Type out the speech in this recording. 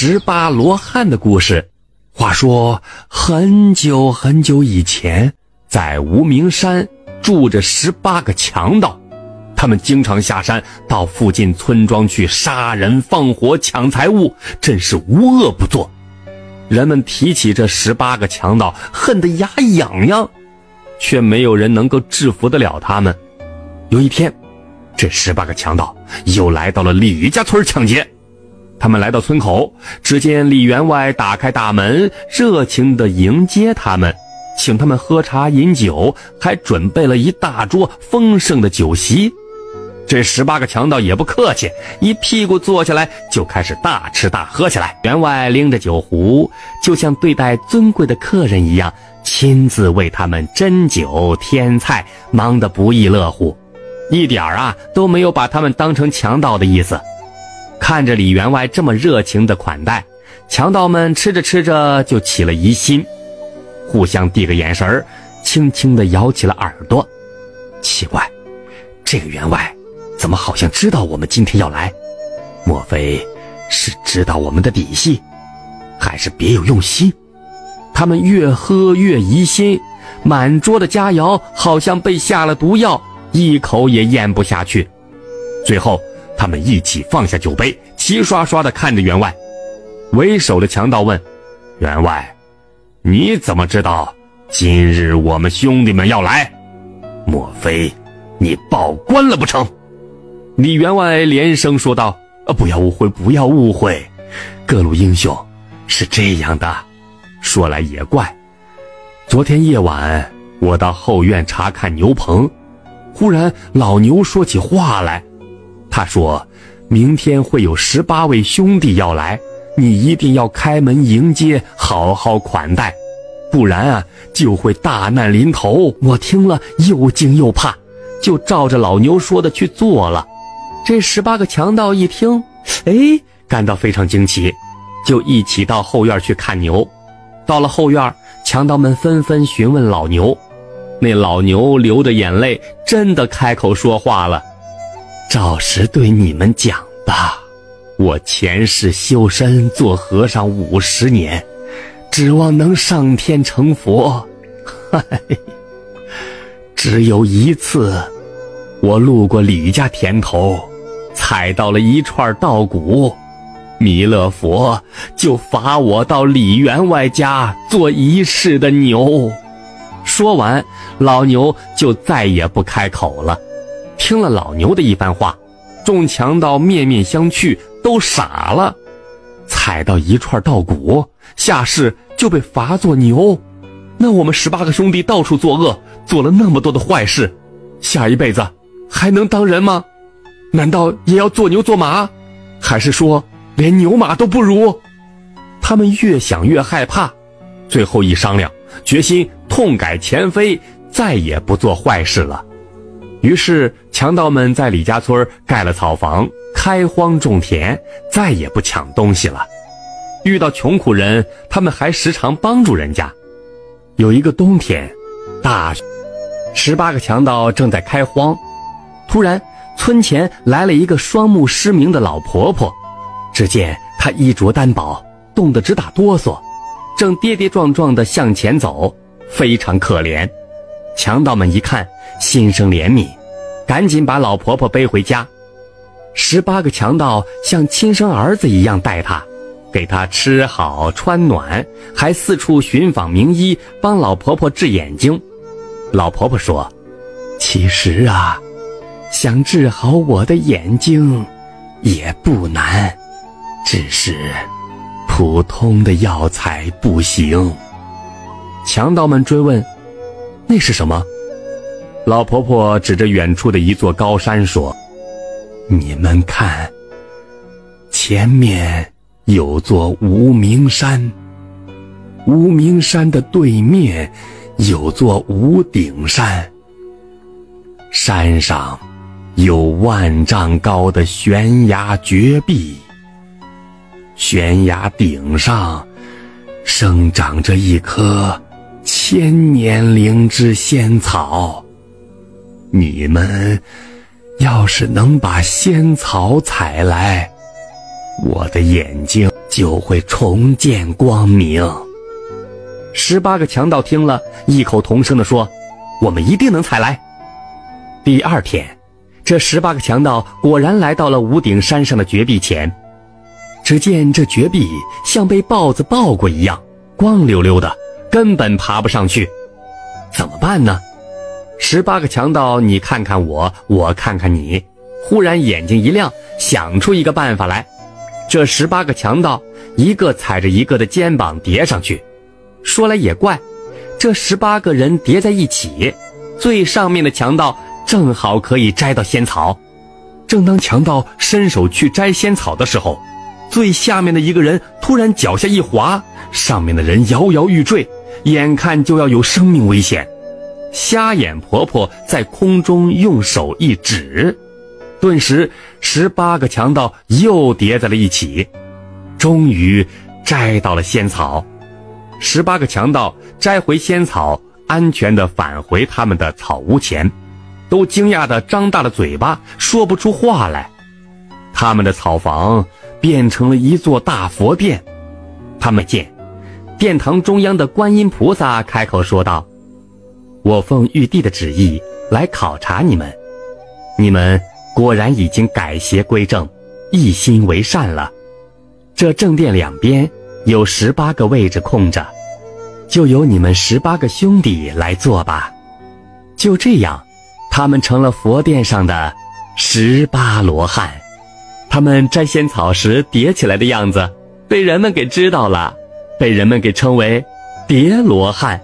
十八罗汉的故事。话说很久很久以前，在无名山住着十八个强盗，他们经常下山到附近村庄去杀人放火抢财物，真是无恶不作。人们提起这十八个强盗，恨得牙痒痒，却没有人能够制服得了他们。有一天，这十八个强盗又来到了李家村抢劫。他们来到村口，只见李员外打开大门，热情地迎接他们，请他们喝茶饮酒，还准备了一大桌丰盛的酒席。这十八个强盗也不客气，一屁股坐下来就开始大吃大喝起来。员外拎着酒壶，就像对待尊贵的客人一样，亲自为他们斟酒添菜，忙得不亦乐乎，一点啊都没有把他们当成强盗的意思。看着李员外这么热情的款待，强盗们吃着吃着就起了疑心，互相递个眼神，轻轻地摇起了耳朵。奇怪，这个员外。怎么好像知道我们今天要来？莫非是知道我们的底细，还是别有用心？他们越喝越疑心，满桌的佳肴好像被下了毒药，一口也咽不下去。最后，他们一起放下酒杯，齐刷刷地看着员外。为首的强盗问：“员外，你怎么知道今日我们兄弟们要来？莫非你报官了不成？”李员外连声说道：“啊，不要误会，不要误会，各路英雄是这样的。说来也怪，昨天夜晚我到后院查看牛棚，忽然老牛说起话来。他说，明天会有十八位兄弟要来，你一定要开门迎接，好好款待，不然啊就会大难临头。我听了又惊又怕，就照着老牛说的去做了。”这十八个强盗一听，哎，感到非常惊奇，就一起到后院去看牛。到了后院，强盗们纷纷询问老牛，那老牛流着眼泪，真的开口说话了：“照实对你们讲吧，我前世修身做和尚五十年，指望能上天成佛，嗨，只有一次，我路过李家田头。”踩到了一串稻谷，弥勒佛就罚我到李员外家做一世的牛。说完，老牛就再也不开口了。听了老牛的一番话，众强盗面面相觑，都傻了。踩到一串稻谷，下世就被罚做牛。那我们十八个兄弟到处作恶，做了那么多的坏事，下一辈子还能当人吗？难道也要做牛做马，还是说连牛马都不如？他们越想越害怕，最后一商量，决心痛改前非，再也不做坏事了。于是强盗们在李家村盖了草房，开荒种田，再也不抢东西了。遇到穷苦人，他们还时常帮助人家。有一个冬天，大，十八个强盗正在开荒，突然。村前来了一个双目失明的老婆婆，只见她衣着单薄，冻得直打哆嗦，正跌跌撞撞地向前走，非常可怜。强盗们一看，心生怜悯，赶紧把老婆婆背回家。十八个强盗像亲生儿子一样待她，给她吃好穿暖，还四处寻访名医，帮老婆婆治眼睛。老婆婆说：“其实啊。”想治好我的眼睛，也不难，只是普通的药材不行。强盗们追问：“那是什么？”老婆婆指着远处的一座高山说：“你们看，前面有座无名山，无名山的对面有座无顶山，山上。”有万丈高的悬崖绝壁，悬崖顶上生长着一棵千年灵芝仙草。你们要是能把仙草采来，我的眼睛就会重见光明。十八个强盗听了，异口同声地说：“我们一定能采来。”第二天，这十八个强盗果然来到了五顶山上的绝壁前。只见这绝壁像被豹子抱过一样，光溜溜的，根本爬不上去。怎么办呢？十八个强盗，你看看我，我看看你，忽然眼睛一亮，想出一个办法来。这十八个强盗一个踩着一个的肩膀叠上去。说来也怪，这十八个人叠在一起，最上面的强盗正好可以摘到仙草。正当强盗伸手去摘仙草的时候，最下面的一个人突然脚下一滑，上面的人摇摇欲坠，眼看就要有生命危险。瞎眼婆婆在空中用手一指，顿时十八个强盗又叠在了一起，终于摘到了仙草。十八个强盗摘回仙草，安全地返回他们的草屋前，都惊讶地张大了嘴巴，说不出话来。他们的草房变成了一座大佛殿。他们见殿堂中央的观音菩萨开口说道：“我奉玉帝的旨意来考察你们，你们果然已经改邪归正，一心为善了。这正殿两边。”有十八个位置空着，就由你们十八个兄弟来做吧。就这样，他们成了佛殿上的十八罗汉。他们摘仙草时叠起来的样子，被人们给知道了，被人们给称为叠罗汉。